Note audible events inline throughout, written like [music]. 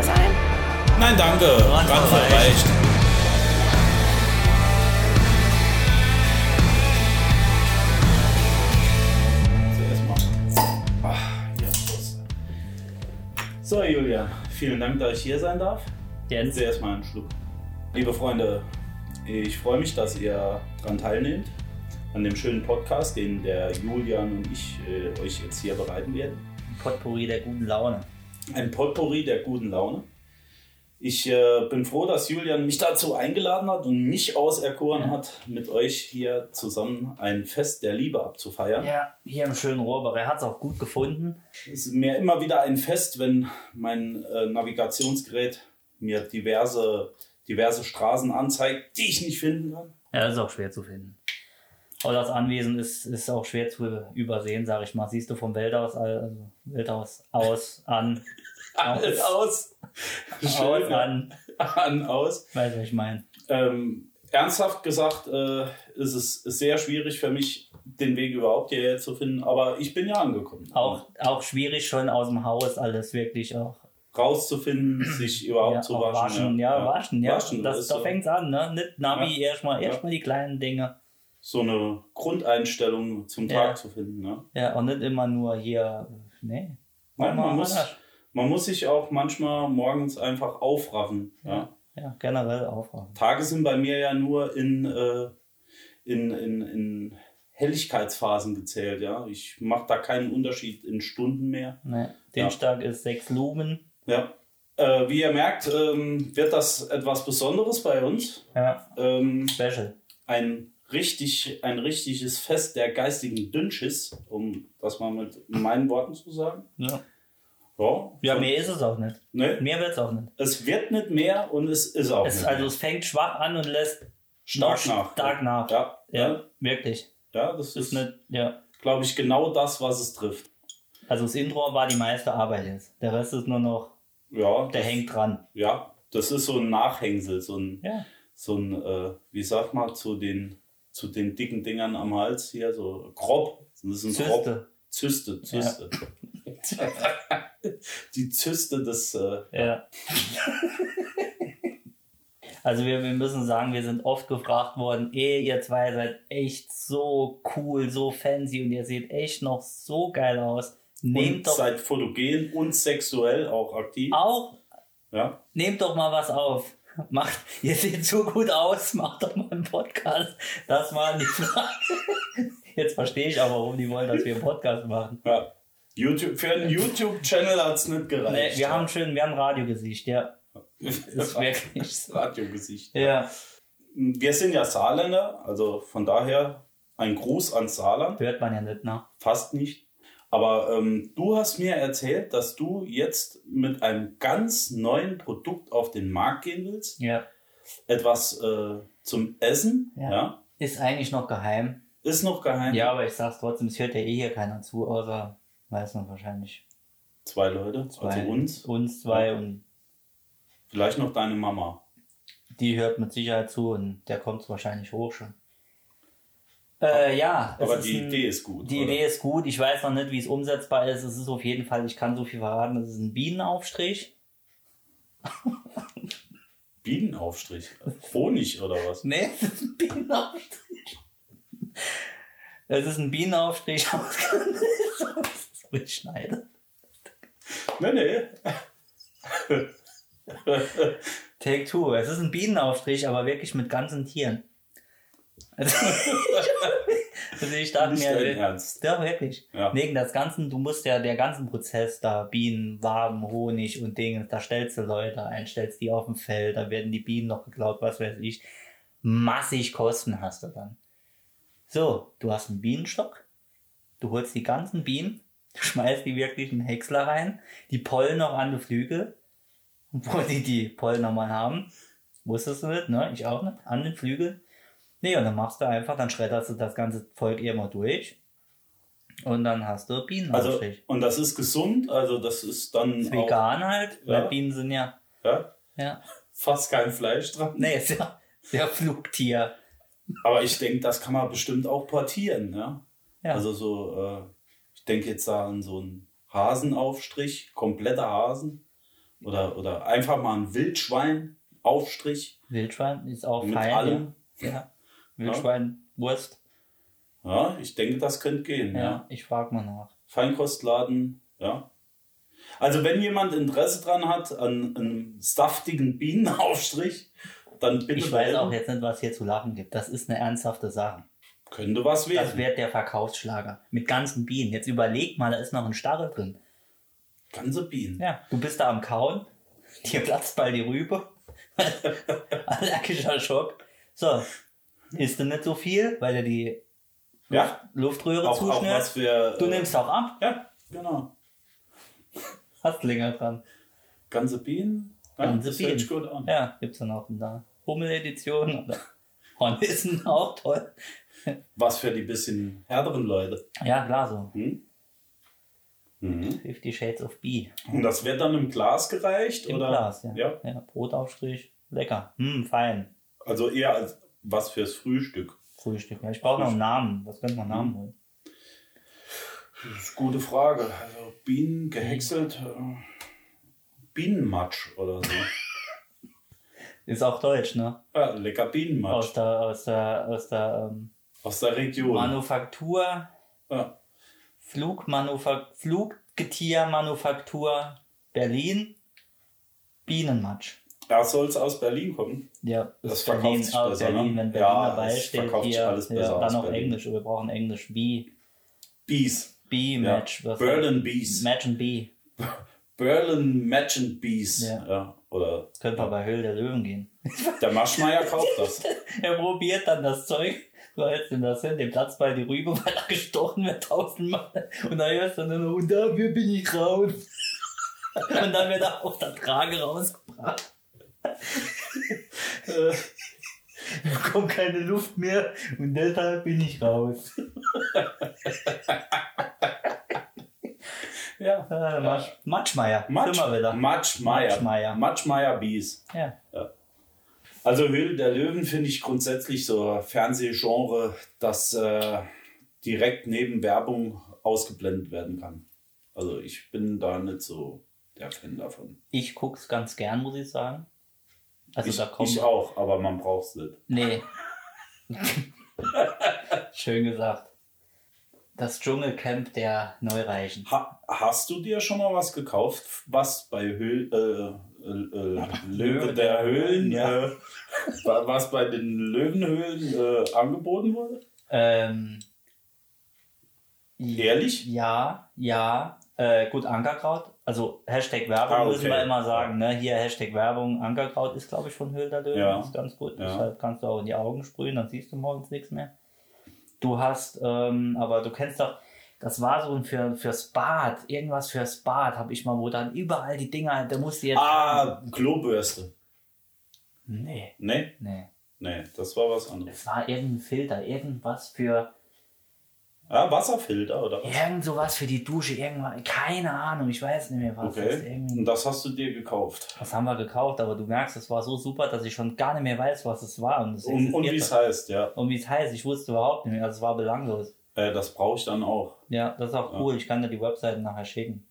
mehr sein. Nein, danke. Reicht. Mal. Ah, Prost. So, Julian, vielen Dank, dass ich hier sein darf. Jens, Zuerst mal einen Schluck. Liebe Freunde, ich freue mich, dass ihr daran teilnehmt, an dem schönen Podcast, den der Julian und ich äh, euch jetzt hier bereiten werden. Potpourri der guten Laune. Ein Potpourri der guten Laune. Ich äh, bin froh, dass Julian mich dazu eingeladen hat und mich auserkoren hat, mit euch hier zusammen ein Fest der Liebe abzufeiern. Ja, hier im schönen Rohrbach. Er hat es auch gut gefunden. Es ist mir immer wieder ein Fest, wenn mein äh, Navigationsgerät mir diverse, diverse Straßen anzeigt, die ich nicht finden kann. Ja, das ist auch schwer zu finden. Aber das Anwesen ist, ist auch schwer zu übersehen, sag ich mal. Siehst du vom Welthaus, also Welthaus aus, an, Alles aus. Schön, an. an, aus. Weißt du, was ich meine? Ähm, ernsthaft gesagt äh, ist es sehr schwierig für mich, den Weg überhaupt hierher zu finden, aber ich bin ja angekommen. Auch, auch schwierig schon aus dem Haus alles wirklich auch. Rauszufinden, [clears throat] sich überhaupt Ja, zu waschen. waschen, ja, waschen, ja. Waschen, das, da so, fängt's an, ne? Nicht Navi, Ja. erstmal Ja. erstmal die kleinen Dinge. so eine Grundeinstellung zum Ja. Tag zu finden. Ne? Ja, und nicht immer nur hier, nee. Nein, man, muss, anders. Man muss sich auch manchmal morgens einfach aufraffen. Ja. Ja, generell aufwachen. Tage sind bei mir ja nur in, äh, in, in, in Helligkeitsphasen gezählt. Ja? Ich mache da keinen Unterschied in Stunden mehr. Nee. Dienstag ist sechs Lumen. Ja. Äh, wie ihr merkt, ähm, wird das etwas Besonderes bei uns. Ja, Ähm, Special. ein, richtig, ein richtiges Fest der geistigen Dünnschiss, um das mal mit meinen Worten zu sagen. Ja. Ja, Ja, mehr ist es auch nicht. Ne? Mehr wird es auch nicht. Es wird nicht mehr und es ist auch Es, nicht also es fängt schwach an und lässt stark nach. stark nach. Ja, Ja, ja, wirklich. ja, das ist ist, nicht, ja. glaube ich, genau das, was es trifft. Also das Intro war die meiste Arbeit jetzt. Der Rest ist nur noch, Ja, der das, hängt dran. ja, das ist so ein Nachhängsel, so ein, Ja. so ein äh, wie sagt man, zu den, zu den dicken Dingern am Hals hier, so grob. Das ist ein grob. Zyste. Zyste, Zyste. [laughs] Die Zyste des, äh, Ja. Also wir, wir müssen sagen, wir sind oft gefragt worden, ey, ihr zwei seid echt so cool, so fancy und ihr seht echt noch so geil aus. Nehmt und doch seid fotogen und sexuell auch aktiv. auch, Ja. nehmt doch mal was auf. Macht, ihr seht so gut aus, macht doch mal einen Podcast. Das war die Frage. [laughs] Jetzt verstehe ich aber, warum die wollen, dass wir einen Podcast machen. ja. YouTube, für einen YouTube-Channel hat es nicht Nee, gereicht. wir haben schön, wir haben ein Radiogesicht, ja. [laughs] das ist wirklich so. Radiogesicht. Ja. Wir sind ja Saarländer, also von daher ein Gruß ans Saarland. Hört man ja nicht, ne? Fast nicht. Aber ähm, du hast mir erzählt, dass du jetzt mit einem ganz neuen Produkt auf den Markt gehen willst. Ja. Etwas äh, zum Essen. Ja. Ja. Ist eigentlich noch geheim. Ist noch geheim. Ja, aber ich sag's trotzdem, es hört ja eh hier keiner zu, außer, weiß man wahrscheinlich, Zwei Leute, zwei. also uns. Uns zwei und Vielleicht noch deine Mama. die hört mit Sicherheit zu und der kommt wahrscheinlich hoch schon. Äh, ja. Aber ist die ein- Idee ist gut. Die oder? Idee ist gut. Ich weiß noch nicht, wie es umsetzbar ist. Es ist auf jeden Fall, ich kann so viel verraten, es ist ein Bienenaufstrich. [laughs] Bienenaufstrich. Honig oder was? Nee, es ist ein Bienenaufstrich. Es ist ein Bienenaufstrich aus [laughs] Schneide. Nee, nee. Take two. Es ist ein Bienenaufstrich, aber wirklich mit ganzen Tieren. Also, [laughs] also ich dachte Nicht mir, dein Ernst. ja, wirklich. Ja. Wegen das Ganzen, du musst ja der ganzen Prozess da, Bienen, Waben, Honig und Dinge, da stellst du Leute ein, stellst die auf dem Feld, da werden die Bienen noch geklaut, was weiß ich. Massig Kosten hast du dann. So, du hast einen Bienenstock, du holst die ganzen Bienen, schmeißt die wirklich in den Häcksler rein, die Pollen noch an die Flügel, wo die die Pollen nochmal haben. Wusstest du nicht, ne? Ich auch nicht, an den Flügel. Nee, und dann machst du einfach, dann schredderst du das ganze Volk immer durch. Und dann hast du Also, Bienenaufstrich. und das ist gesund, also das ist dann ist auch, vegan halt, Ja. weil Bienen sind ja, ja, ja. fast kein Fleisch dran. Nee, ist ja, ist ja Flugtier. Aber ich denke, das kann man bestimmt auch portieren. Ja? Ja. Also so, äh, denke jetzt da an so einen Hasenaufstrich, kompletter Hasen, Oder, oder einfach mal ein Wildschwein-Aufstrich. Wildschwein ist auch Mit fein. allem. Ja. Wildschwein, Wurst. Ja, ich denke, das könnte gehen. Ja, Ja. ich frage mal nach. Feinkostladen, ja. Also wenn jemand Interesse dran hat an einem saftigen Bienenaufstrich, dann bitte Ich weiß auch jetzt nicht, was hier zu lachen gibt. Das ist eine ernsthafte Sache. Könnte was Das werden. wird der Verkaufsschlager. Mit ganzen Bienen. Jetzt überleg mal, da ist noch ein Stachel drin. Ganze Bienen. Ja, du bist da am Kauen, dir platzt bald die Rübe. [laughs] Allergischer Schock. So, isst du nicht so viel, weil er die Ja, Luftröhre auch, zuschnürt. für... Du äh, nimmst auch ab, Ja, genau. hast länger dran. Ganze Bienen. Ja, Ganze das Bienen. gut an. Ja, gibt's dann auch da. Hummel-Edition oder Hornissen [laughs] auch toll. Was für die bisschen härteren Leute. Ja, klar so. Hm? Mhm. Fifty Shades of B. Und das wird dann im Glas gereicht? Im oder? Glas, ja. ja. ja. Brotaufstrich, lecker. Hm, fein. Also eher als was fürs Frühstück. Frühstück. Ja, ich brauche noch einen Namen. Was könnte man Hm. Namen holen? Das ist eine gute Frage. Also Bienen gehäckselt. äh, Bienenmatsch oder so. [laughs] Ist auch deutsch, ne? ja, lecker Aus Bienenmatsch. der, aus der, aus der ähm, Aus der Region. Manufaktur, Ja. Flugmanufak Fluggetiermanufaktur Berlin, Bienenmatsch. Da soll es aus Berlin kommen. Ja, Das verkauft Berlin, sich besser, Berlin, ne? wenn Berlin Ja, dabei steht, verkauft sich hier, alles besser ja, dann noch Berlin. Englisch, wir brauchen Englisch, B, Bees. B-Match, was Berlin Bees. Match and B, Berlin Match and Bees. Ja. Ja. Oder könnte man bei Höhl der Löwen gehen. der Maschmeier kauft das. [laughs] Er probiert dann das Zeug, so hältst du das hin, dem Platz bei die Rübe, [laughs] weil er gestochen wird tausendmal. Und dann hörst du nur noch, und dafür bin ich raus. [laughs] Und dann wird er auf der Trage rausgebracht. Ich bekomme keine Luft mehr und deshalb bin ich raus. ja. Äh, Matsch, Matschmeier, Matsch, wieder. Matschmeier. Matschmeier. Matschmeier Bees. Ja. Also Höhle der Löwen finde ich grundsätzlich so ein Fernsehgenre, das äh, direkt neben Werbung ausgeblendet werden kann. Also ich bin da nicht so der Fan davon. Ich guck's ganz gern, muss ich sagen. Also ich, da kommt. ich auch, aber man braucht es nicht. Nee. [laughs] Schön gesagt. Das Dschungelcamp der Neureichen. Ha, hast du dir schon mal was gekauft, was bei Höhl, äh, äh, Löwe der Höhlen, Ja. äh, wa- was bei den Löwenhöhlen äh, angeboten wurde? Ähm, Ehrlich? Ja, ja. Äh, gut, Ankerkraut. Also Hashtag Werbung Ah, okay. müssen wir immer sagen. Ne? Hier Hashtag Werbung. Ankerkraut ist, glaube ich, von Hülder Löwen. Ja. Ist ganz gut. Ja. Deshalb kannst du auch in die Augen sprühen, dann siehst du morgens nichts mehr. Du hast, ähm, aber du kennst doch, das war so ein für, fürs Bad, irgendwas fürs Bad, habe ich mal, wo dann überall die Dinger, da musst du jetzt. Ah, Klobürste. Nee, Nee, nee. nee, das war was anderes. Es war irgendein Filter, irgendwas für, Ah, Wasserfilter oder was? irgend sowas für die Dusche, irgendwas, keine Ahnung, ich weiß nicht mehr was. Das ist Okay. irgendwie- Und das hast du dir gekauft. Das haben wir gekauft, aber du merkst, es war so super, dass ich schon gar nicht mehr weiß, was es war. Und, es Und, und wie es heißt, ja. und wie es heißt, ich wusste überhaupt nicht mehr. Also es war belanglos. Äh, das brauche ich dann auch. Ja, das ist auch Ja. cool. Ich kann dir die Webseite nachher schicken.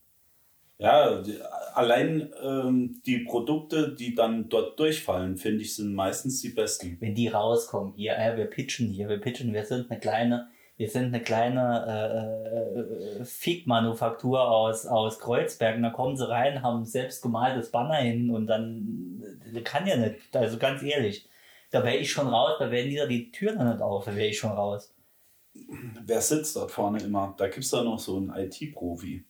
Ja, die, allein ähm, die Produkte, die dann dort durchfallen, finde ich, sind meistens die besten. Wenn die rauskommen, hier, äh, wir pitchen hier, wir pitchen, wir sind eine kleine, wir sind eine kleine äh, äh, Fick-Manufaktur aus, aus Kreuzberg. Und da kommen sie rein, haben ein selbstgemaltes Banner hin und dann kann ja nicht. Also ganz ehrlich. Da wäre ich schon raus, da werden die, die Tür noch nicht auf, da wäre ich schon raus. Wer sitzt dort vorne immer? Da gibt es da noch so einen IT-Profi.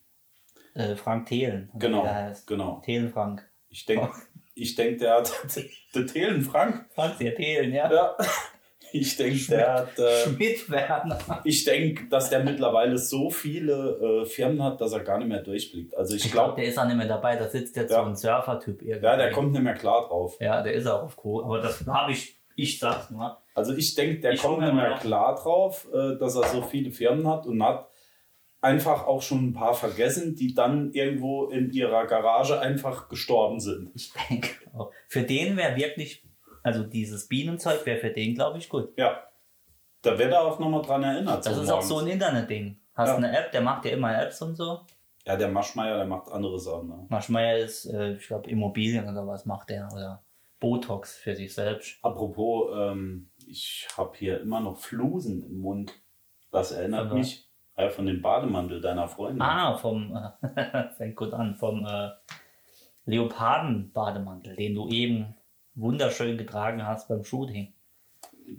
Äh, Frank Thelen. Genau, der genau. Thelen Frank. Ich denke, [laughs] ich denk, der hat [laughs] der Thelen Frank. Frank sehr Thelen, ja. Ja. [laughs] Ich denke, der hat. Äh, Schmidt Werner. ich denke, dass der mittlerweile so viele äh, Firmen hat, dass er gar nicht mehr durchblickt. Also ich Ich glaube, glaube, der ist auch nicht mehr dabei. Da sitzt jetzt Ja. so ein Surfer-Typ irgendwie. ja, der kommt nicht mehr klar drauf. Ja, der ist auch auf Co. Aber das habe ich, ich sag's nur. Also ich denke, der Ich kommt noch- klar drauf, äh, dass er so viele Firmen hat und hat einfach auch schon ein paar vergessen, die dann irgendwo in ihrer Garage einfach gestorben sind. Ich denke auch. Für den wäre wirklich, also dieses Bienenzeug wäre für den, glaube ich, gut. Ja. Da wird er auch nochmal dran erinnert. Das so ist auch morgens. so ein Internetding. Hast Ja. eine App, der macht ja immer Apps und so. Ja, der Maschmeier, der macht andere Sachen. Ne? Maschmeyer ist, äh, ich glaube, Immobilien oder was macht der oder Botox für sich selbst. Apropos, ähm, ich habe hier immer noch Flusen im Mund. Das erinnert was? mich äh, von dem Bademantel deiner Freundin. Ah, vom, äh, [laughs] fängt gut an, vom äh, Leoparden-Bademantel, den du eben wunderschön getragen hast beim Shooting.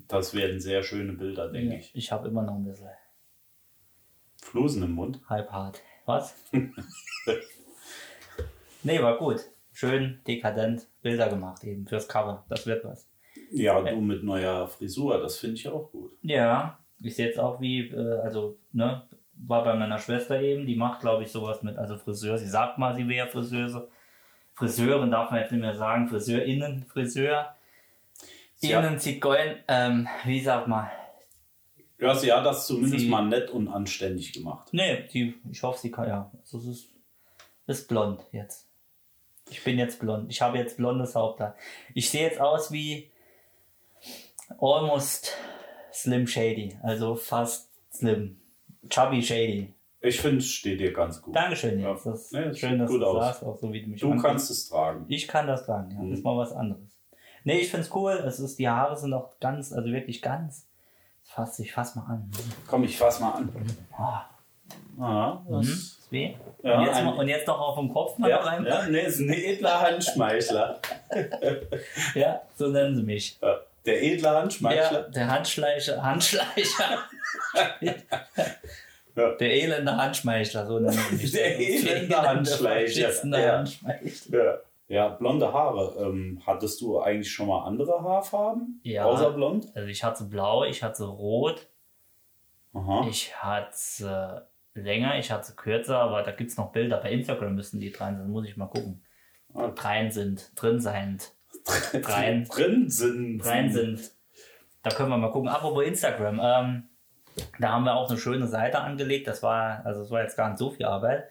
Das werden sehr schöne Bilder, denke ich. Ich habe immer noch ein bisschen Flusen im Mund. halb hart. Was? [laughs] nee, war gut. Schön dekadent Bilder gemacht eben fürs Cover. Das wird was. Ja, du mit neuer Frisur, das finde ich auch gut. Ja, ich sehe jetzt auch wie, äh, also, ne, war bei meiner Schwester eben, die macht, glaube ich, sowas mit, also Friseur, sie sagt mal, sie wäre Friseuse. Friseurin darf man jetzt nicht mehr sagen, Friseurinnen, Friseur. Sie hat- Innen Zigeun, ähm, wie sagt man? Ja, sie hat das zumindest Sie- mal nett und anständig gemacht. Nee, die, ich hoffe, sie kann, ja, also es ist, ist blond jetzt. Ich bin jetzt blond. Ich habe jetzt blondes Haupthaar. Ich sehe jetzt aus wie almost Slim Shady, also fast Slim. Chubby Shady. Ich finde, es steht dir ganz gut. Dankeschön Ja. Das ist Nee, das schön, dass gut du aus. sagst, auch so wie du mich Du anguckst. kannst es tragen. Ich kann das tragen, ja. Das ist mal was anderes. Nee, ich find's cool. Es ist, die Haare sind auch ganz, also wirklich ganz. Fass, ich fass mal an. Komm, ich fass mal an. Ah, Ah, das, hm, ist weh. Ja, und, jetzt mal, und jetzt noch auf dem Kopf mal noch ja, rein. ja, nee, ist ein edler Handschmeichler. [laughs] Ja, so nennen sie mich. Ja, Der edle Ja, Handschmeichler. der Handschleicher, Handschleicher. [laughs] Ja. Der elende Handschmeichler, so nennen sie mich. Der elende Handschleicher. Ja. Handschleicher. Ja. ja, blonde Haare. Ähm, hattest du eigentlich schon mal andere Haarfarben? Ja. Außer blond? Also ich hatte blau, ich hatte rot, Aha. ich hatte länger, ich hatte kürzer, aber da gibt es noch Bilder. Bei Instagram müssen die drin sein, muss ich mal gucken. Ah. Rein sind, drin sein, rein. Drin sind. rein sind. Da können wir mal gucken. Apropos Instagram, ähm, da haben wir auch eine schöne Seite angelegt. Das war, also es war jetzt gar nicht so viel Arbeit.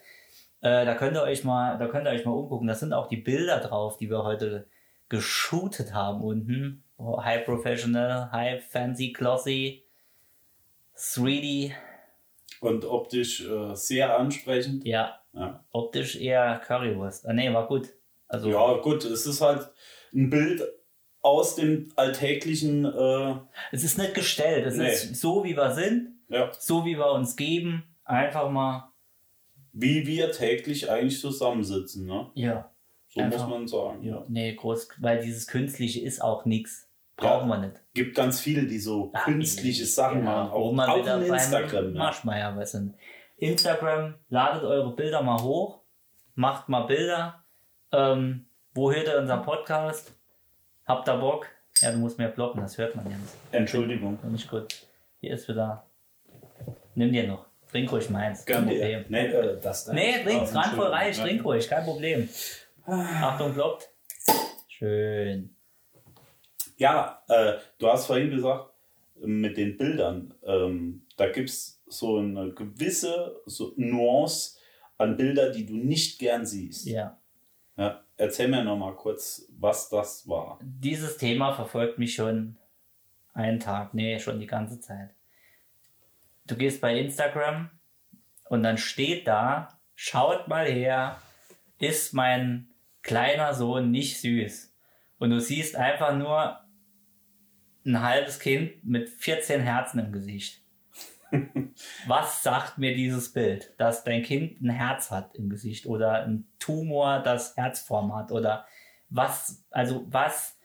Äh, da könnt ihr euch mal, da könnt ihr euch mal umgucken. Das sind auch die Bilder drauf, die wir heute geshootet haben unten. Oh, High Professional, High Fancy, Glossy, 3D. Und optisch äh, sehr ansprechend. Ja, Ja. optisch eher Currywurst. Ah, nee, war gut. Also, ja, gut, es ist halt ein Bild aus dem alltäglichen. Äh, es ist nicht gestellt. Es Nee. ist so, wie wir sind, ja, so, wie wir uns geben. Einfach mal, wie wir täglich eigentlich zusammensitzen. Ne? ja. So Einfach- muss man sagen. Ja, nee, groß, weil dieses Künstliche ist auch nichts. Brauchen wir nicht. Gibt ganz viele, die so Ah, künstliche Sachen genau. machen. Auch, auch wieder in Instagram. Ja. Marschmeier was sind. Instagram, ladet eure Bilder mal hoch, macht mal Bilder. Ähm, wo hört ihr unseren Podcast? Habt ihr Bock? Ja, du musst mehr blocken, das hört man ja nicht. Entschuldigung. Nicht gut. Hier ist wieder. Nimm dir noch. Trink ruhig meins. Kein. Problem. Nee, äh, das da. Nee, trink, Ah, ran voll reich, trink ruhig, kein Problem. Achtung, kloppt. Schön. Ja, äh, du hast vorhin gesagt, mit den Bildern, ähm, da gibt es so eine gewisse so Nuance an Bilder, die du nicht gern siehst. Ja. Ja, erzähl mir noch mal kurz, was das war. Dieses Thema verfolgt mich schon einen Tag, nee, schon die ganze Zeit. Du gehst bei Instagram und dann steht da, schaut mal her, ist mein kleiner Sohn nicht süß. Und du siehst einfach nur ein halbes Kind mit 14 Herzen im Gesicht. Was sagt mir dieses Bild? Dass dein Kind ein Herz hat im Gesicht oder ein Tumor, das Herzform hat oder was, also was,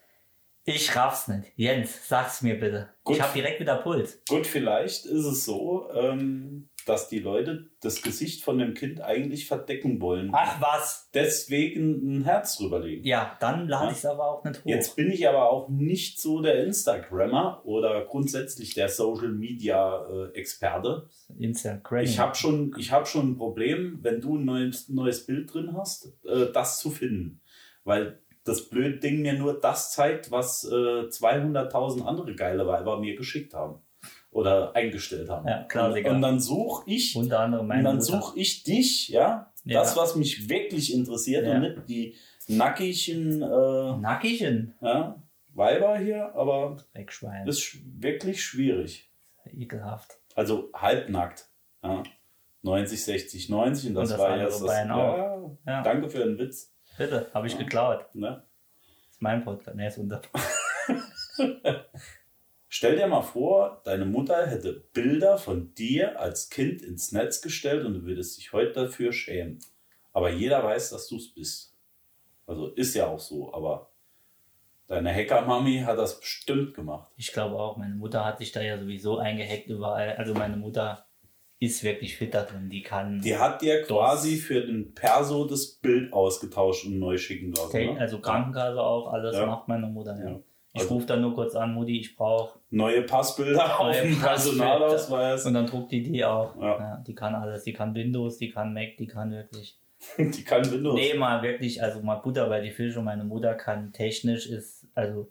ich raff's nicht. Jens, sag's mir bitte. Gut. Ich hab direkt wieder Puls. Gut, vielleicht ist es so, ähm, dass die Leute das Gesicht von dem Kind eigentlich verdecken wollen. Ach was. Deswegen ein Herz drüberlegen. Ja, dann lade Ja. ich's aber auch nicht hoch. Jetzt bin ich aber auch nicht so der Instagrammer oder grundsätzlich der Social Media äh, Experte. Instagram. Ich habe schon, ich hab schon ein Problem, wenn du ein neues, neues Bild drin hast, äh, das zu finden. Weil das blöde Ding mir nur das zeigt, was äh, 200.000 andere geile Weiber mir geschickt haben. Oder eingestellt haben. Ja, Klassiker. Und, und dann suche ich, Unter anderem und dann suche ich dich, ja, Ja. das, was mich wirklich interessiert Ja. und nicht die nackigen äh, Nackigen. ja, Weiber hier, aber Dreckschwein. das ist sch- wirklich schwierig. Ekelhaft. Also halbnackt. Ja. 90, 60, 90 und das, Und das war jetzt das. Ja, Ja. Danke für den Witz. Bitte, habe ich geklaut. Ne? Das ist mein Podcast. Nee, ist unser [laughs] Stell dir mal vor, deine Mutter hätte Bilder von dir als Kind ins Netz gestellt und du würdest dich heute dafür schämen. Aber jeder weiß, dass du es bist. Also ist ja auch so, aber deine Hacker-Mami hat das bestimmt gemacht. Ich glaube auch, meine Mutter hat sich da ja sowieso eingehackt überall. Also meine Mutter ist wirklich fit da drin. Die kann. Die hat dir quasi für den Perso das Bild ausgetauscht und neu schicken lassen. Okay, ne? also Krankenkasse auch, alles Ja. macht meine Mutter. Ja. Ja. Ich Also- rufe dann nur kurz an, Mutti, ich brauche. Neue Passbilder auf Neue dem Passbilder. Personalausweis. Und dann druckt die die auch. Ja. Ja. die kann alles. Die kann Windows, die kann Mac, die kann wirklich. [laughs] Die kann Windows. Nee, mal wirklich, also mal Butter bei die Fische. Meine Mutter kann technisch, ist, also,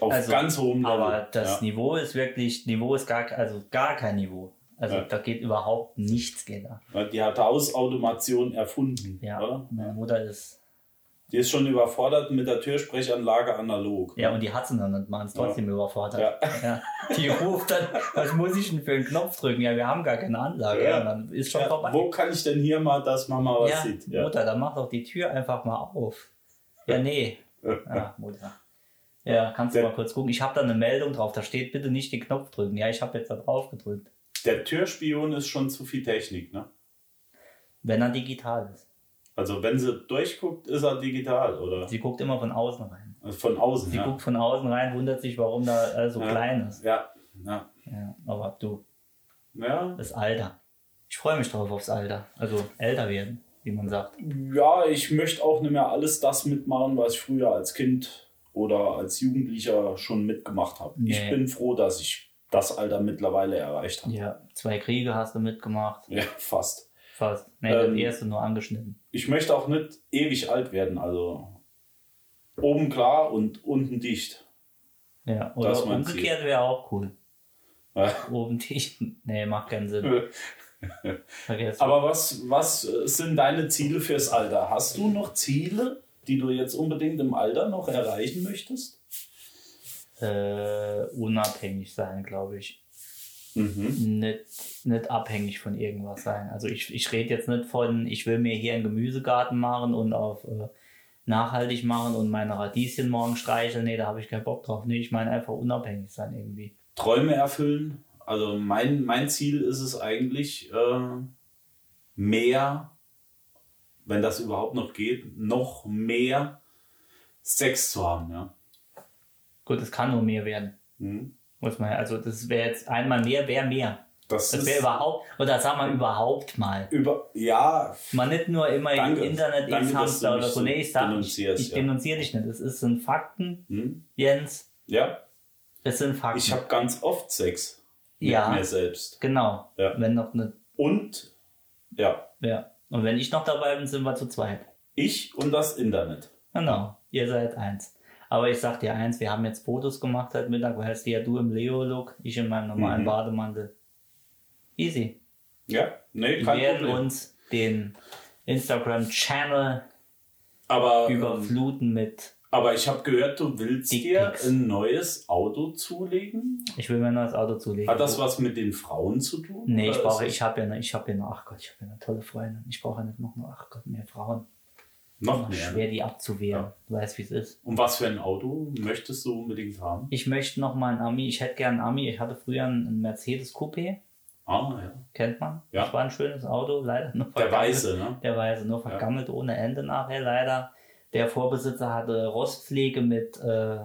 auf also, ganz hohem Level. aber das ja. Niveau ist wirklich, Niveau ist gar, also gar kein Niveau. Also da geht überhaupt nichts, geht da. Die hat Hausautomation erfunden, Ja, oder? meine Mutter ist, Die ist schon überfordert mit der Türsprechanlage analog. ja, und die hat sie noch nicht, machen es trotzdem überfordert. Ja. Ja. Die ruft dann, was muss ich denn für einen Knopf drücken? Ja, wir haben gar keine Anlage. Ja. Ja. und dann ist schon Ja, vorbei. wo kann ich denn hier mal, dass Mama was ja, sieht? Ja. Mutter, dann mach doch die Tür einfach mal auf. Ja, nee. Ja, Mutter. Ja, kannst du mal kurz gucken. Ich habe da eine Meldung drauf, da steht bitte nicht den Knopf drücken. Ja, ich habe jetzt da drauf gedrückt. Der Türspion ist schon zu viel Technik, ne? Wenn er digital ist. Also wenn sie durchguckt, ist er digital, oder? Sie guckt immer von außen rein. Also von außen, Sie ja. guckt von außen rein, wundert sich, warum da äh, so ja. klein ist. Ja, ja. Ja, aber du, Ja, das Alter. Ich freue mich drauf aufs Alter. Also älter werden, wie man sagt. ja, ich möchte auch nicht mehr alles das mitmachen, was ich früher als Kind oder als Jugendlicher schon mitgemacht habe. Ich Nee. bin froh, dass ich das Alter mittlerweile erreicht habe. Ja, zwei Kriege hast du mitgemacht. Ja, fast. Fast. Nee, Ähm, das erste nur angeschnitten. Ich möchte auch nicht ewig alt werden, also oben klar und unten dicht. Ja, oder umgekehrt wäre auch cool. Ja. Oben dicht. [laughs] Nee, macht keinen Sinn. Aber was, was sind deine Ziele fürs Alter? Hast du noch Ziele, die du jetzt unbedingt im Alter noch erreichen möchtest? äh, unabhängig sein, glaube ich. Mhm. Nicht, nicht abhängig von irgendwas sein. Also ich, ich rede jetzt nicht von, ich will mir hier einen Gemüsegarten machen und auf äh, nachhaltig machen und meine Radieschen morgen streicheln. Nee, da habe ich keinen Bock drauf. Nee, ich meine einfach unabhängig sein irgendwie. Träume erfüllen. Also mein, mein Ziel ist es eigentlich, äh, mehr, wenn das überhaupt noch geht, noch mehr Sex zu haben. Ja. Gut, es kann nur mehr werden. Mhm. Muss man, also das wäre jetzt einmal mehr, wäre mehr. Das, Das ist wäre überhaupt, oder sag mal überhaupt mal. über, ja, Man nicht nur immer Danke. im Internet Danke, Hamster oder so. Nee, ich sag, ich, ich ja. denunziere dich nicht. Es ist- sind Fakten, hm? Jens. ja, Es sind Fakten. ich habe ganz oft Sex mit ja, mir selbst. genau. Ja. Wenn noch eine, Und ja, ja. Und wenn ich noch dabei bin, sind wir zu zweit. ich und das Internet. Genau. Ihr seid eins. Aber ich sag dir eins, wir haben jetzt Fotos gemacht heute Mittag, weil es ja du im Leo-Look, ich in meinem normalen Mhm. Bademantel. Easy. Ja, nee, Wir kein werden Problem. uns den Instagram-Channel ähm, überfluten mit aber ich habe gehört, du willst dir ein neues Auto zulegen. Ich will mir nur das Auto zulegen. Hat das was mit den Frauen zu tun? Nee, ich brauche, ich habe ja, ne- ich habe ja nur, ach Gott, ich habe ja eine tolle Freundin. Ich brauche ja nicht noch ach Gott, mehr Frauen. Noch mehr? schwer, die abzuwehren. Du weißt, wie es ist. Und was für ein Auto möchtest du unbedingt haben? Ich möchte noch mal ein Ami. Ich hätte gern ein Ami. Ich hatte früher einen Mercedes Coupé. Ah, ja. Kennt man? Ja. Das war ein schönes Auto. Leider nur Der vergammelt. Weiße, ne? Der Weiße, nur vergammelt ohne Ende nachher leider. Der Vorbesitzer hatte Rostpflege mit, äh,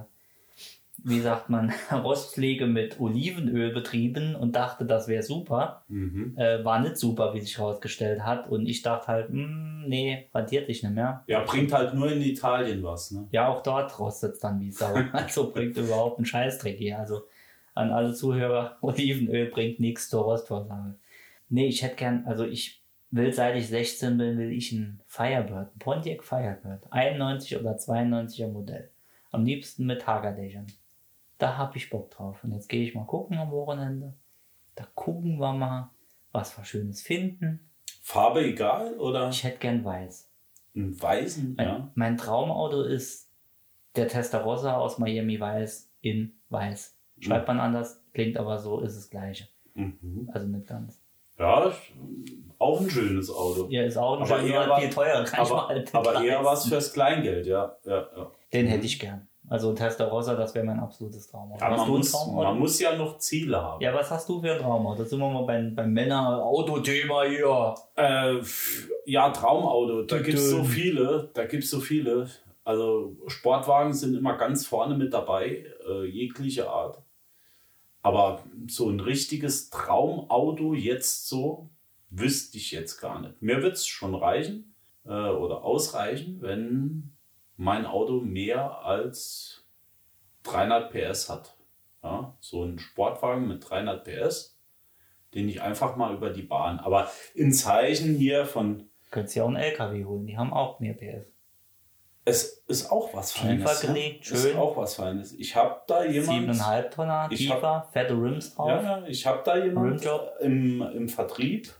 wie sagt man, [laughs] Rostpflege mit Olivenöl betrieben und dachte, das wäre super. Mhm. Äh, war nicht super, wie sich herausgestellt hat. Und ich dachte halt, hm, nee, rentiert sich nicht mehr. Ja, bringt halt nur in Italien was, ne? Ja, auch dort rostet es dann wie Sau. [laughs] Also bringt überhaupt einen Scheißdreck hier. Also an alle Zuhörer, [laughs] Olivenöl bringt nichts zur Rostvorlage. Nee, ich hätte gern, also ich will, seit ich 16 bin, will ich einen Firebird, einen Pontiac Firebird, 91 oder 92er Modell. Am liebsten mit Hagerdächern. Da hab ich Bock drauf. Und jetzt gehe ich mal gucken am Wochenende. Da gucken wir mal, was wir Schönes finden. Farbe egal oder Ich hätte gern weiß. einen weißen? Mein, Ja. mein Traumauto ist der Testarossa aus Miami Weiß in Weiß. Schreibt man anders, klingt aber so, ist das gleiche. Mhm. Also nicht ganz. Ja, auch ein schönes Auto. Ja, ist auch ein Aber eher aber was- viel teurer. Aber, halt aber eher was fürs Kleingeld, ja. ja, ja. Den hätte ich gern. Also Testarossa, das wäre mein absolutes Traumauto. ja man, muss, man muss ja noch Ziele haben. Ja, was hast du für ein Traumauto? Da sind wir mal beim, beim Männer-Auto-Thema hier. Äh, ja, Traumauto, da gibt es so viele, da gibt es so viele. Also Sportwagen sind immer ganz vorne mit dabei, äh, jegliche Art. Aber so ein richtiges Traumauto jetzt so, wüsste ich jetzt gar nicht. Mir wird es schon reichen äh, oder ausreichen, wenn mein Auto mehr als 300 PS hat. Ja, so ein Sportwagen mit 300 PS, den ich einfach mal über die Bahn. Aber in Zeichen hier von, Könntest ja auch einen LKW holen, die haben auch mehr PS. es ist auch was Tiefer Feines. gelegt, ne? Ist schön. auch was Feines. Ich habe da jemand, 7,5 Tonner, tiefer, fette Rims drauf. ja, ich habe da jemand Rimjob. im, im Vertrieb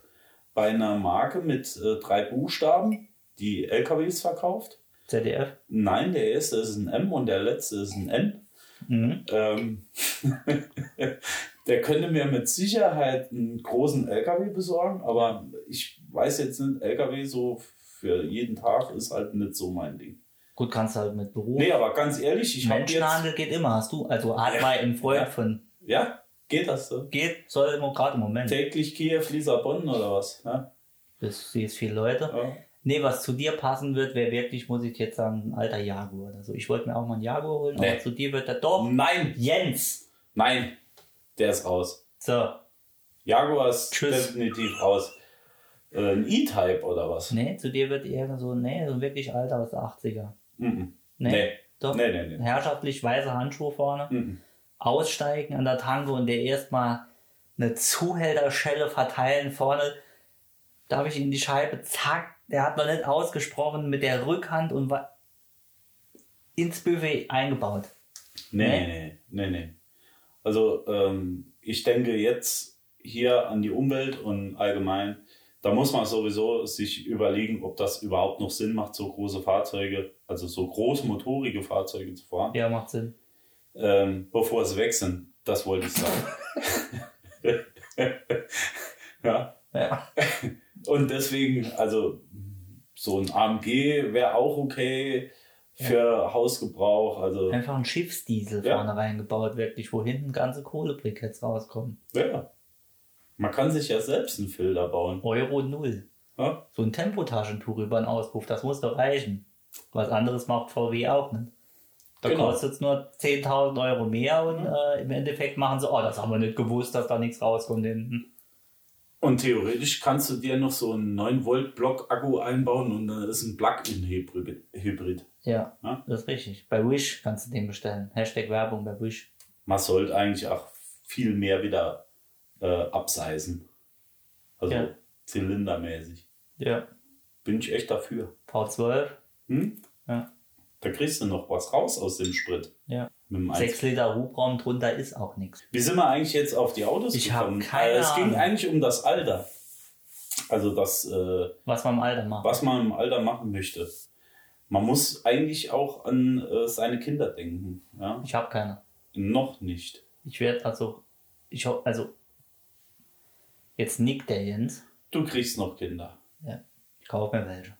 bei einer Marke mit äh, drei Buchstaben, die LKWs verkauft. ZDF. Nein, der erste ist ein M und der letzte ist ein N. Mhm. Ähm, [laughs] der könnte mir mit Sicherheit einen großen LKW besorgen, aber ich weiß jetzt nicht, LKW so für jeden Tag ist halt nicht so mein Ding. Gut, kannst du halt mit Beruf. Nee, aber ganz ehrlich, ich habe jetzt. Menschenhandel geht immer, hast du. Also hat mal ein Freund Ja. von Ja, geht das so? geht, soll immer gerade im Moment. Täglich Kiew, Lissabon oder was? Ja? Das siehst viele Leute. Ja. Nee, was zu dir passen wird, wäre wirklich, muss ich jetzt sagen, ein alter Jaguar. Also ich wollte mir auch mal einen Jaguar holen, Nee. aber zu dir wird der doch. Nein, Jens! nein, der ist raus. So. Jaguar ist Tschüss. definitiv raus. Äh, ein E-Type oder was? Nee, zu dir wird eher so, nee, so wirklich alter aus der 80er. Mhm. Nee. Nee. Doch. Nee, nee, nee. Herrschaftlich weiße Handschuhe vorne. Mhm. Aussteigen an der Tanke und der erstmal eine Zuhälterschelle verteilen vorne. Darf ich in die Scheibe, zack, der hat noch nicht ausgesprochen mit der Rückhand und war ins Buffet eingebaut. Nee, Nee? nee, nee, nee, nee. Also ähm, ich denke jetzt hier an die Umwelt und allgemein, da muss man sowieso sich überlegen, ob das überhaupt noch Sinn macht, so große Fahrzeuge, also so großmotorige Fahrzeuge zu fahren, Ja, macht Sinn. ähm, bevor sie weg sind. Das wollte ich sagen. [laughs] [laughs] ja. Ja. [laughs] Und deswegen, also so ein AMG wäre auch okay für Hausgebrauch. Also Einfach ein Schiffsdiesel Ja. vorne reingebaut, wirklich, wo hinten ganze Kohlebriketts rauskommen. ja. Man kann sich ja selbst einen Filter bauen. Euro null. Ja? So ein Tempotaschentuch über den Auspuff, das muss doch reichen. Was anderes macht VW auch nicht. Da Genau. kostet es nur 10.000 Euro mehr und äh, im Endeffekt machen sie, oh, das haben wir nicht gewusst, dass da nichts rauskommt hinten. Und theoretisch kannst du dir noch so einen 9 Volt Block Akku einbauen und dann ist ein Plug-in Hybrid. Hybrid. Ja, Ja. das ist richtig. Bei Wish kannst du den bestellen. Hashtag Werbung bei Wish. Man sollte eigentlich auch viel mehr wieder äh, abseisen. Also Ja. zylindermäßig. Ja. Bin ich echt dafür. V12. Hm? Ja. Da kriegst du noch was raus aus dem Sprit. Ja. Mit dem 6 Liter Hubraum drunter ist auch nichts. Wie sind wir eigentlich jetzt auf die Autos Ich gekommen? keine Äh, es ging Ahnung. eigentlich um das Alter. Also das, äh, Was man im Alter macht. was man im Alter machen möchte. Man muss eigentlich auch an äh, seine Kinder denken. Ja? Ich habe keine. Noch nicht. Ich werde also, ich hoffe, also, jetzt nickt der Jens. Du kriegst noch Kinder. Ja. Ich kaufe mir welche.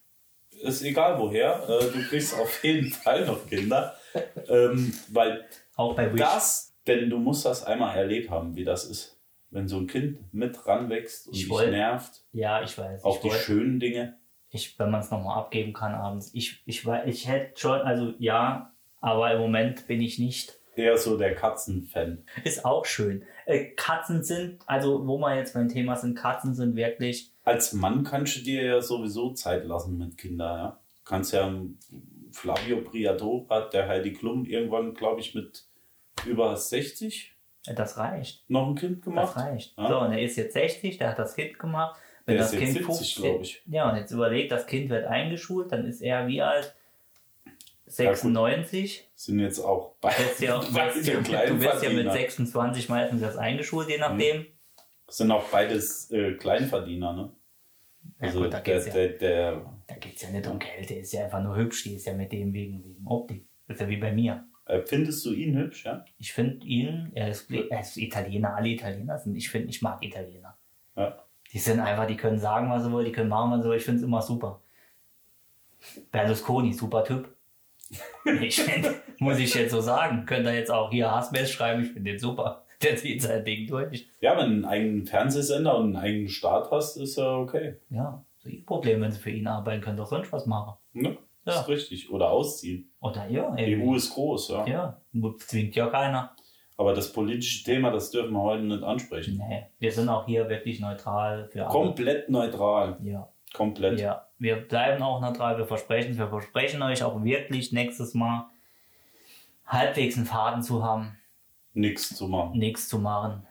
Ist egal woher. Äh, du kriegst auf jeden Fall noch Kinder. [laughs] Ähm, weil Auch bei Wish. das, denn du musst das einmal erlebt haben, wie das ist. Wenn so ein Kind mit ranwächst und Ich dich wollt- nervt. Ja, ich weiß. Auch ich die wollt- schönen Dinge. ich, wenn man es nochmal abgeben kann abends. Ich, ich, wei- ich hätte schon, also ja, aber im Moment bin ich nicht. Eher so der Katzenfan. Ist auch schön. Äh, Katzen sind, also wo wir jetzt beim Thema sind, Katzen sind wirklich, Als Mann kannst du dir ja sowieso Zeit lassen mit Kindern, ja. Kannst ja Flavio Briatore hat der Heidi Klum irgendwann, glaube ich, mit über 60 äh, das reicht. noch ein Kind Das gemacht. reicht. Ja. So, und er ist jetzt 60, der hat das Kind gemacht. Wenn Der das ist jetzt Kind 70, 15 glaube ich. Ja, und jetzt überlegt, das Kind wird eingeschult, dann ist er wie alt? 96. Sind jetzt auch bei, Du wirst ja, beide wirst ja, [laughs] du wirst ja mit Kleinverdiener. 26 meistens erst eingeschult, je nachdem. Sind auch beides äh, Kleinverdiener, ne? Ja, Also gut, da ja. der, der, Da geht es ja nicht um Geld, der ist ja einfach nur hübsch, die ist ja mit dem wegen, wegen Optik. Das ist ja wie bei mir. äh, findest du ihn hübsch, ja? Ich finde ihn, er ist, er ist Italiener, alle Italiener sind, ich finde, ich mag Italiener. Ja. Die sind einfach, die können sagen, was sie wollen, die können machen, was sie wollen. Ich finde es immer super. Berlusconi, super Typ. [laughs] Ich finde, muss ich jetzt so sagen. Könnt ihr jetzt auch hier Hassmail schreiben, ich finde den super. [laughs] Der zieht sein Ding durch. Ja, wenn du einen eigenen Fernsehsender und einen eigenen Staat hast, ist ja okay. Ja, so ihr Problem, wenn sie für ihn arbeiten, können doch sonst was machen. Ne? Ja. Ist richtig. Oder ausziehen. Oder ja, Die eben. EU ist groß, ja. Ja, zwingt ja keiner. Aber das politische Thema, das dürfen wir heute nicht ansprechen. Nee, wir sind auch hier wirklich neutral für alle. Komplett neutral. Ja, Komplett. ja. Wir bleiben auch neutral, wir versprechen Wir versprechen euch auch wirklich nächstes Mal halbwegs einen Faden zu haben, Nichts zu machen. nichts zu machen.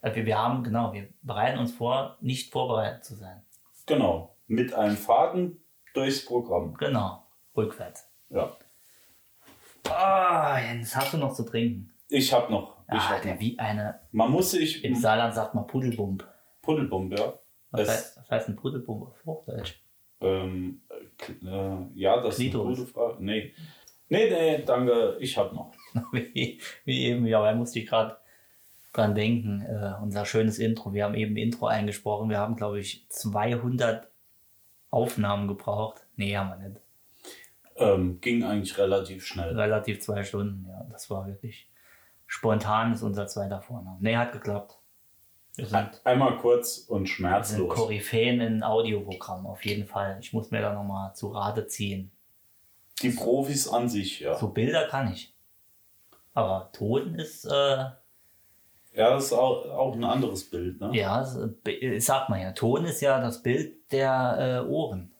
Also wir haben, genau, wir bereiten uns vor, nicht vorbereitet zu sein. Genau. Mit einem Faden durchs Programm. Genau, rückwärts. Ja. Ah, Jens, hast du noch zu trinken? Ich hab noch. Ich Ah, hab der noch. wie eine, Man muss sich. im Saarland sagt man Pudelbump. Pudelbomb, ja. Was, Es- heißt, was heißt ein Pudelbump auf Hochdeutsch? Ähm, äh, ja, das Klitoris. ist eine gute Frage. Nee. Nee, nee, danke. Ich hab noch. [laughs] wie, wie eben, ja, da musste ich gerade dran denken, äh, unser schönes Intro. Wir haben eben Intro eingesprochen. Wir haben, glaube ich, 200 Aufnahmen gebraucht. Nee, haben wir nicht. Ähm, ging eigentlich relativ schnell. Relativ zwei Stunden, ja. Das war wirklich spontan, ist unser zweiter Vorname. Nee, hat geklappt. Einmal kurz und schmerzlos. Koryphäen in Audioprogrammen, auf jeden Fall. Ich muss mir da nochmal zu Rate ziehen. Die Profis an sich, ja. So Bilder kann ich. Aber Ton ist, äh, Ja, das ist auch, auch ein anderes Bild, ne? Ja, b- sagt man ja. Ton ist ja das Bild der äh, Ohren.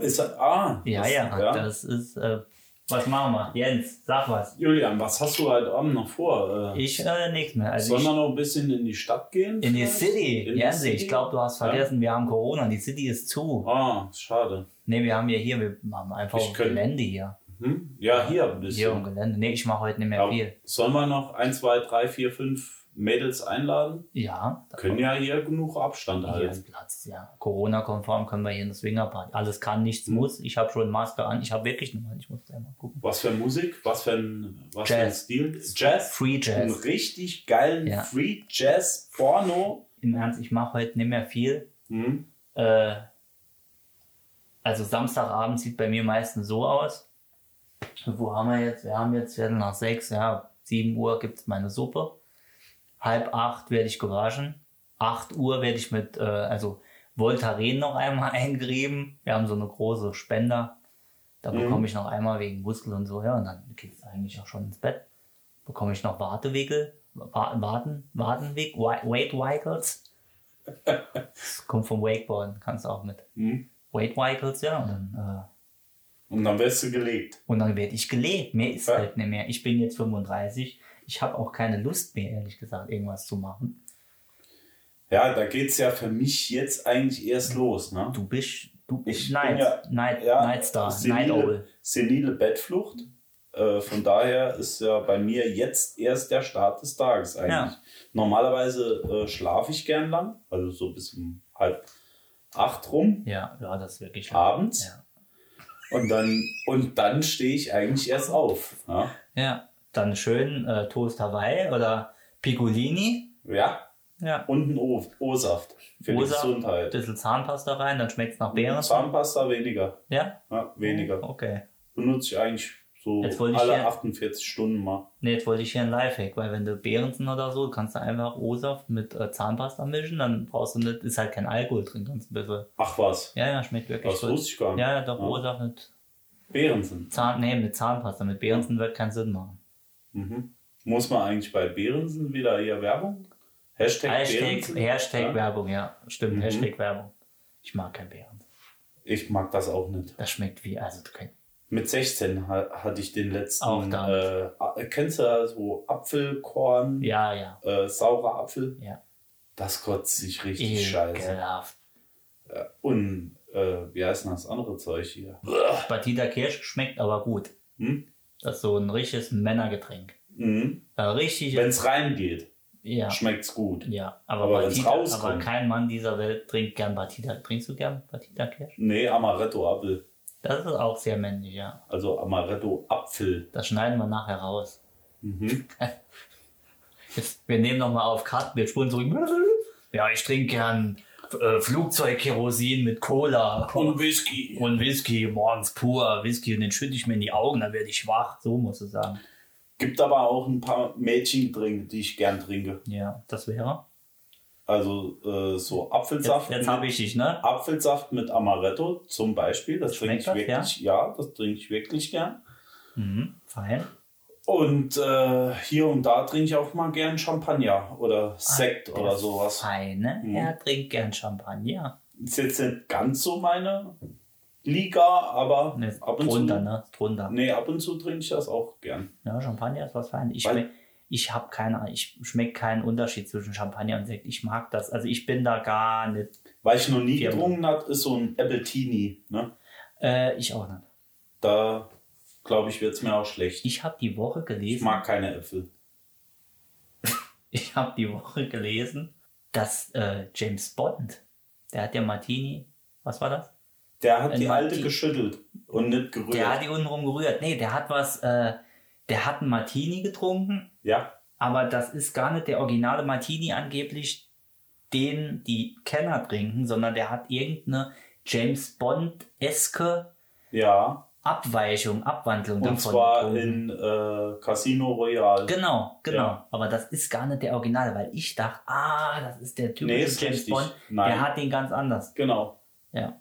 Ist, ah, Ja, das, ja, das ist. Äh, was machen wir? Jens, sag was. Julian, was hast du heute Abend noch vor? Äh, Ich äh, nichts mehr. Also Sollen wir noch ein bisschen in die Stadt gehen? in die vielleicht? City. In die Jens, City? ich glaube, du hast Ja. vergessen, wir haben Corona. Die City ist zu. Ah, schade. Nee, wir haben ja hier, wir haben einfach Ich könnt- Gelände hier. Hm? Ja, hier ein Hier um bisschen. Gelände. Nee, ich mache heute nicht mehr Aber viel. sollen wir noch ein, zwei, drei, vier, fünf Mädels einladen? Ja, Können ja hier genug Abstand hier ist halten. Platz. Ja. Corona-konform können wir hier in der Swingerparty. Alles kann, nichts Hm. muss. Ich habe schon Maske an. Ich habe wirklich nur, ich muss einmal gucken. Was für Musik? Was für ein, was für ein Jazz. Stil? Jazz? Free Einen Jazz. richtig geilen Ja. Free Jazz Porno. Im Ernst, ich mache heute nicht mehr viel. Hm? Äh, also Samstagabend sieht bei mir meistens so aus. Wo haben wir jetzt? Wir haben jetzt Viertel nach sechs, ja, 7 Uhr gibt es meine Suppe. Halb acht werde ich gewaschen. 8 Uhr werde ich mit, äh, also Voltaren noch einmal [laughs] eingerieben. Wir haben so eine große Spender. Da Mhm. bekomme ich noch einmal wegen Muskel und so, ja, und dann geht's eigentlich auch schon ins Bett. Bekomme ich noch Wartewickel, Wa- Warten, Wartenweg, Wa- Weight Wickles. [laughs] Das kommt vom Wakeboarden, kannst du auch mit. Hm? Weight Wickles, ja, und dann, äh, Und dann wirst du gelegt. und dann werde ich gelebt. Mehr ist Ja. halt nicht mehr. Ich bin jetzt 35. Ich habe auch keine Lust mehr, ehrlich gesagt, irgendwas zu machen. Ja, da geht's ja für mich jetzt eigentlich erst los. Ne? Du bist, du Ich bist bin Night, ja- Night, Ja, Night Star, Night senile, Owl. senile Bettflucht. Äh, von daher ist ja bei mir jetzt erst der Start des Tages eigentlich. Ja. Normalerweise äh, schlafe ich gern lang, also so bis um halb acht rum Ja, ja, das ist wirklich schlimm. abends. Ja. Und dann, und dann stehe ich eigentlich erst auf. Ja, ja, dann schön äh, Toast Hawaii oder Piccolini. ja. Ja. und ein O- O-Saft für die Gesundheit. bisschen Zahnpasta rein, dann schmeckt es nach Beeren. Zahnpasta weniger. Ja? Ja, weniger. Okay. Benutze ich eigentlich so Jetzt wollte ich alle ja- 48 Stunden mal. Ne, jetzt wollte ich hier ein Lifehack, weil wenn du Behrensen oder so, kannst du einfach O-Saft mit äh, Zahnpasta mischen, dann brauchst du nicht, ist halt kein Alkohol drin, ganz ein bisschen. Ach was, Ja, ja, schmeckt wirklich das gut. wusste ich gar nicht. Ja, ja, doch, Ja. O-Saft mit Behrensen. Zahn, nee, mit Zahnpasta. Mit Behrensen wird keinen Sinn machen. Mhm. Muss man eigentlich bei Behrensen wieder hier Werbung? Hashtag, Hashtag, Behrensen? Hashtag Ja? Werbung, ja. Stimmt, Mhm. Hashtag Werbung. Ich mag kein Behrensen. Ich mag das auch nicht. Das schmeckt wie, also du kennst. Mit 16 ha hatte ich den letzten. Auch damit. Äh, kennst du so Apfelkorn, Ja, ja, äh, saurer Apfel? ja. Das kotzt sich richtig scheiße. Ekelhaft. Und äh, wie heißt denn das andere Zeug hier? Batida Kirsch schmeckt aber gut. Hm? Das ist so ein richtiges Männergetränk. Mhm. Äh, richtig, Wenn es reingeht, ja. schmeckt's gut. Ja, aber, Aber Batida, rauskommt. aber kein Mann dieser Welt trinkt gern Batida. Trinkst du gern Batida Kirsch? Nee, Amaretto Apfel. Das ist auch sehr männlich, ja. Also Amaretto Apfel. Das schneiden wir nachher raus. Mhm. [laughs] Jetzt, wir nehmen nochmal auf Cut, wir spulen zurück. [laughs] Ja, ich trinke gern äh, Flugzeugkerosin mit Cola Und Whisky. und Whisky, morgens pur Whisky und den schütte ich mir in die Augen, dann werde ich wach. So muss es sagen. Gibt aber auch ein paar Mädchengetränke, die ich gern trinke. Ja, das wäre. Also äh, so Jetzt, Apfelsaft. jetzt mit- habe ich dich, ne? Apfelsaft mit Amaretto zum Beispiel. Das trinke ich das, wirklich. Ja? das trinke ich wirklich gern. Mhm, fein. Und äh, hier und da trinke ich auch mal gern Champagner oder Sekt Ah, Der oder sowas. Feine. Mhm. Er trinkt gern Champagner. Ist jetzt nicht ganz so meine Liga, aber Ne, ab und drunter, zu. ne? Drunter. Nee, ab und zu trinke ich das auch gern. Ja, Champagner ist was fein. Ich, schmeck, ich habe keine, ich schmecke keinen Unterschied zwischen Champagner und Sekt. Ich mag das. Also ich bin da gar nicht. Weil ich noch nie Firma. getrunken habe, ist so ein Appletini. Ne? Äh, ich auch nicht. Da glaube ich, wird es mir auch schlecht. Ich habe die Woche Ich gelesen. mag keine Äpfel. [laughs] Ich habe die Woche gelesen, dass äh, James Bond, der hat ja Martini, was war das? Der hat Ein die alte geschüttelt und nicht gerührt. Der hat die untenrum gerührt. Nee, der hat was, äh, der hat einen Martini getrunken, ja, aber das ist gar nicht der originale Martini angeblich, den die Kenner trinken, sondern der hat irgendeine James Bond-eske ja. Abweichung, Abwandlung Und davon. zwar getrunken. in äh, Casino Royale. Genau, genau. Ja. Aber das ist gar nicht der Originale, weil ich dachte, ah, das ist der typische Nee, ist James richtig. Bond. Nein. Der hat den ganz anders. Genau. Ja.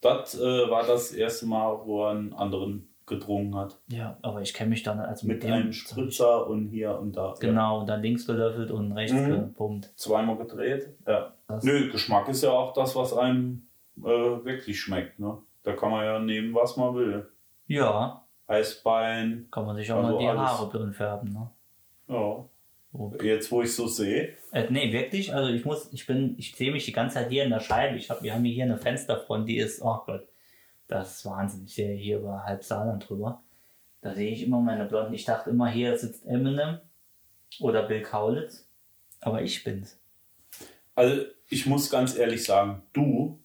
Das äh, war das erste Mal, wo er einen anderen getrunken hat. Ja, aber ich kenne mich da nicht. Also Mit dem- einem Spritzer und hier und da. Ja. Genau, und dann links gelöffelt und rechts Mhm. gepumpt. Zweimal gedreht. Ja. Das- Nö, Geschmack ist ja auch das, was einem äh, wirklich schmeckt. Ne? Da kann man ja nehmen, was man will. Ja, Eisbein. kann man sich auch Also mal die alles. Haare blond färben. Ne? Ja. So. Jetzt, wo ich so sehe. Äh, nee, wirklich. Also ich muss, ich bin, ich sehe mich die ganze Zeit hier in der Scheibe. Ich hab, wir haben hier eine Fensterfront, die ist, oh Gott, das ist Wahnsinn. Ich sehe hier über halb Saarland drüber. Da sehe ich immer meine Blonden. Ich dachte immer, hier sitzt Eminem oder Bill Kaulitz. Aber ich bin's. Also, ich muss ganz ehrlich sagen, du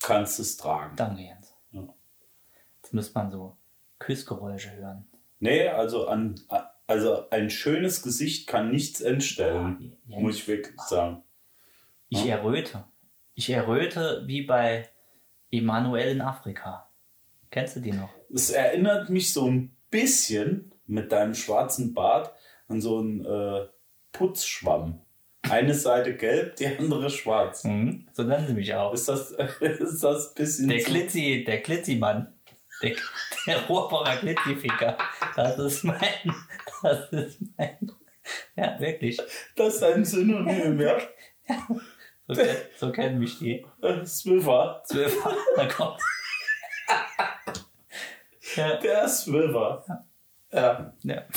kannst es tragen. Danke, Jens. Ja. Jetzt müsste man so Küssgeräusche hören. Nee, also, an, also ein schönes Gesicht kann nichts entstellen. Jens. muss ich wirklich sagen. Ich Ja. erröte. Ich erröte wie bei Emanuel in Afrika. Kennst du die noch? Es erinnert mich so ein bisschen mit deinem schwarzen Bart an so einen äh, Putzschwamm. Eine Seite gelb, die andere schwarz. Mhm. So nennen sie mich auch. Ist das, [laughs] ist das ein bisschen. Der Glitzi, der Glitzi-Mann. Der, der Rohrbacher Glitzi-Ficker. Das ist mein, das ist mein, ja, wirklich. Das ist ein Synonym, ja. So, so kennen mich die. Swiffer. Zwölfer, da [laughs] kommt. Ja, Der Swiffer. Ja. ja. [laughs]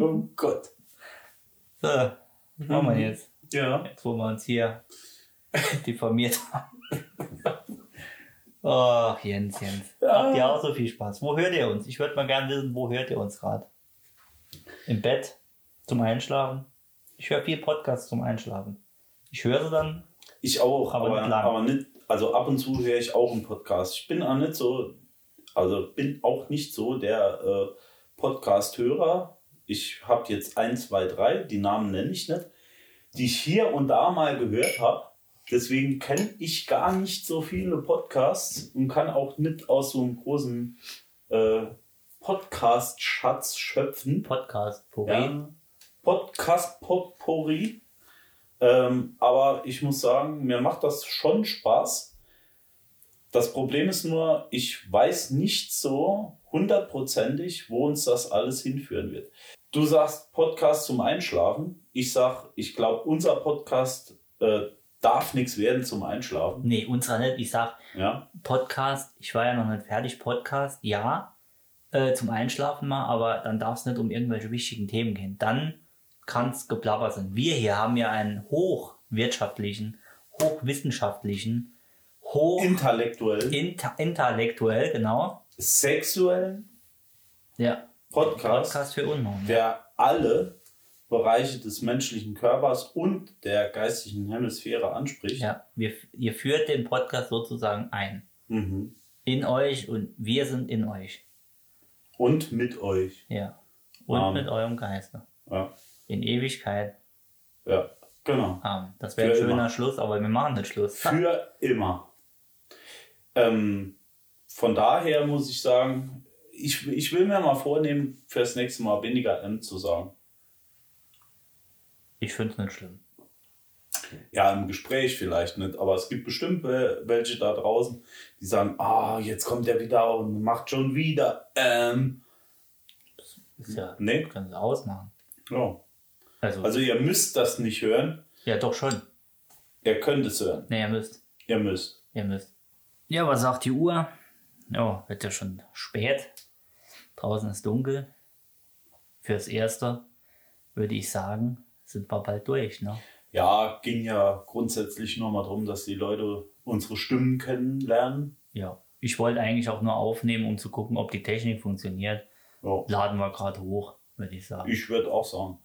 Oh Gott. So, was machen wir jetzt? Ja. Jetzt, wo wir uns hier diffamiert haben. Oh, Jens, Jens. Ja. Habt ihr auch so viel Spaß? Wo hört ihr uns? Ich würde mal gerne wissen, wo hört ihr uns gerade? Im Bett? Zum Einschlafen? Ich höre viel Podcasts zum Einschlafen. Ich höre sie dann. Ich auch, Aber aber, nicht aber nicht, also ab und zu höre ich auch einen Podcast. Ich bin auch nicht so, also bin auch nicht so der äh, Podcast-Hörer. Ich habe jetzt ein, zwei, drei, die Namen nenne ich nicht, die ich hier und da mal gehört habe. Deswegen kenne ich gar nicht so viele Podcasts und kann auch nicht aus so einem großen äh, Podcast-Schatz schöpfen. Podcast, Puri. Ja. Podcast Potpourri. Ähm, aber ich muss sagen, mir macht das schon Spaß. Das Problem ist nur, ich weiß nicht so hundertprozentig, wo uns das alles hinführen wird. Du sagst Podcast zum Einschlafen. Ich sag, ich glaube, unser Podcast äh, darf nichts werden zum Einschlafen. Nee, unserer nicht. Ich sag Ja, Podcast, ich war ja noch nicht fertig. Podcast, ja, äh, zum Einschlafen mal, aber dann darf es nicht um irgendwelche wichtigen Themen gehen. Dann kann es geplappert sein. Wir hier haben ja einen hochwirtschaftlichen, hochwissenschaftlichen, hoch intellektuell, inter intellektuell, genau. sexuellen Ja, Podcast. Podcast für Unnorm. der alle Bereiche des menschlichen Körpers und der geistigen Hemisphäre anspricht. Ja, wir, ihr führt den Podcast sozusagen ein. Mhm. In euch und wir sind in euch. Und mit euch. Ja. Und Ähm. mit eurem Geiste. Ja. In Ewigkeit. ja. Genau. haben. Das wäre ein schöner immer. Schluss, aber wir machen nicht Schluss. Für immer. Ähm, von daher muss ich sagen, ich, ich will mir mal vornehmen, fürs nächste Mal weniger M zu sagen. Ich finde es nicht schlimm. Ja, im Gespräch vielleicht nicht, aber es gibt bestimmt welche da draußen, die sagen, ah, jetzt kommt der wieder und macht schon wieder ähm. Ist ja, Nee. können sie ausmachen. Ja. Also, Also ihr müsst das nicht hören, ja, doch schon. ihr könnt es hören. Nee, ihr müsst. Ihr müsst. Ihr müsst. Ja, was sagt die Uhr? Ja, wird ja schon spät. Draußen ist dunkel. Fürs Erste würde ich sagen, sind wir bald durch. Ne? Ja, ging ja grundsätzlich nur mal darum, dass die Leute unsere Stimmen kennenlernen. Ja. Ich wollte eigentlich auch nur aufnehmen, um zu gucken, ob die Technik funktioniert. Ja. Laden wir gerade hoch, würde ich sagen. Ich würde auch sagen.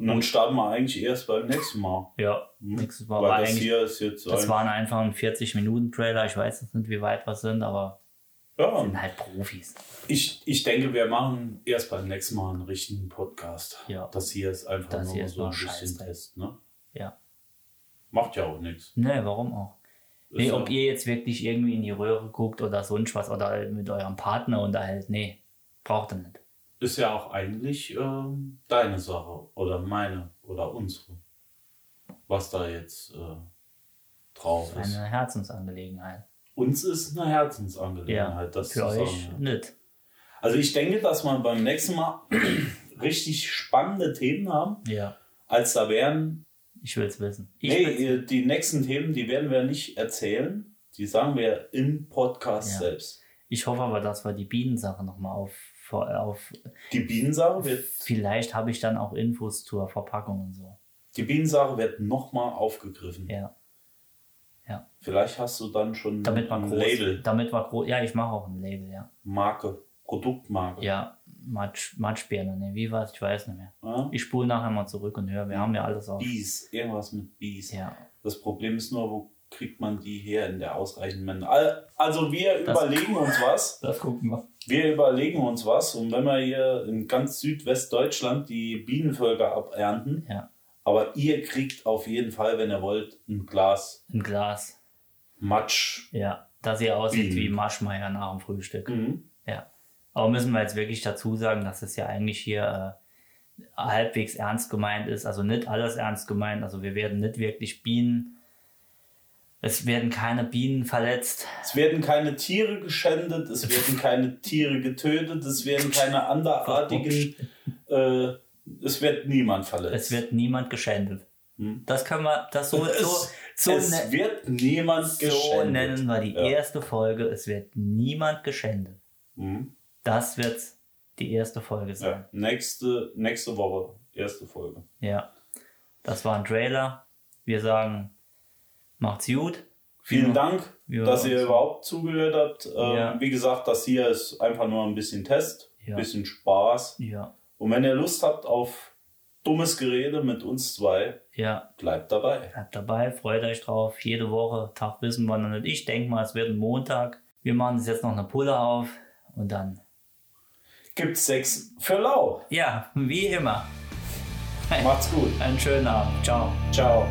Und dann starten wir eigentlich erst beim nächsten Mal. ja, nächstes Mal Weil war das hier ist jetzt Das waren einfach ein 40-Minuten-Trailer. Ich weiß jetzt nicht, wie weit wir sind, aber ja, sind halt Profis. ich, ich denke, wir machen erst beim nächsten Mal einen richtigen Podcast. Ja. Das hier ist einfach Das nur so ein bisschen. Test. Ne? Ja. Macht ja auch nichts. Nee, warum auch? Nee, ob ihr jetzt wirklich irgendwie in die Röhre guckt oder sonst was oder mit eurem Partner unterhält, nee, braucht ihr nicht. Ist ja auch eigentlich ähm, deine Sache oder meine oder unsere. Was da jetzt äh, drauf Das ist eine Herzensangelegenheit. Uns ist eine Herzensangelegenheit, Ja, das für euch sagen. nicht. Also ich denke, dass wir beim nächsten Mal [clears throat] richtig spannende Themen haben, Ja, als da wären. ich will es wissen. Ich Nee, ihr- die nächsten Themen, die werden wir nicht erzählen. Die sagen wir im Podcast Ja. selbst. ich hoffe aber, dass wir die Bienensache nochmal auf, auf. Die Bienensache wird, Vielleicht habe ich dann auch Infos zur Verpackung und so. die Bienensache wird nochmal aufgegriffen. Ja. Vielleicht hast du dann schon Damit ein groß. Label, Damit wir groß. Ja, ich mache auch ein Label, ja. Marke, Produktmarke. Ja, Matsch, Matschbirne, ne, wie war's? Ich weiß nicht mehr. Ja? Ich spule nachher mal zurück und höre. Wir haben ja alles auf. Bees, irgendwas mit Bees. Ja, Das Problem ist nur, wo kriegt man die her in der ausreichenden Menge? Al- Also wir Das- überlegen uns was. [laughs] das gucken wir. Wir überlegen uns was und wenn wir hier in ganz Südwestdeutschland die Bienenvölker abernten, Ja, aber ihr kriegt auf jeden Fall, wenn ihr wollt, ein Glas ein Glas. Matsch. Ja, dass ihr aussieht wie Maschmeier nach dem Frühstück. Mhm. Ja. Aber müssen wir jetzt wirklich dazu sagen, dass es ja eigentlich hier äh, halbwegs ernst gemeint ist. Also nicht alles ernst gemeint. Also wir werden nicht wirklich Bienen. Es werden keine Bienen verletzt. Es werden keine Tiere geschändet, es [laughs] werden keine Tiere getötet, es werden keine anderartigen, äh, es wird niemand verletzt. Es wird niemand geschändet. Hm. Das können wir, das so, so, es, so, es ne- wird niemand so geschändet. nennen wir die Ja. erste Folge. Es wird niemand geschändet. Mhm. Das wird die erste Folge sein. Ja. Nächste, nächste Woche, erste Folge. Ja. Das war ein Trailer. Wir sagen, macht's gut. Vielen. Dank, Ja, dass ihr überhaupt zugehört habt. Ähm, Ja. Wie gesagt, das hier ist einfach nur ein bisschen Test, ein Ja. bisschen Spaß. Ja. Und wenn ihr Lust habt auf dummes Gerede mit uns zwei, bleibt dabei. Bleibt dabei, freut euch drauf. Jede Woche, Tag wissen wir noch nicht. Ich denke mal, es wird ein Montag. Wir machen uns jetzt noch eine Pulle auf und dann, Gibt's Sex für lau. ja, wie immer, Macht's gut. einen schönen Abend. Ciao. Ciao.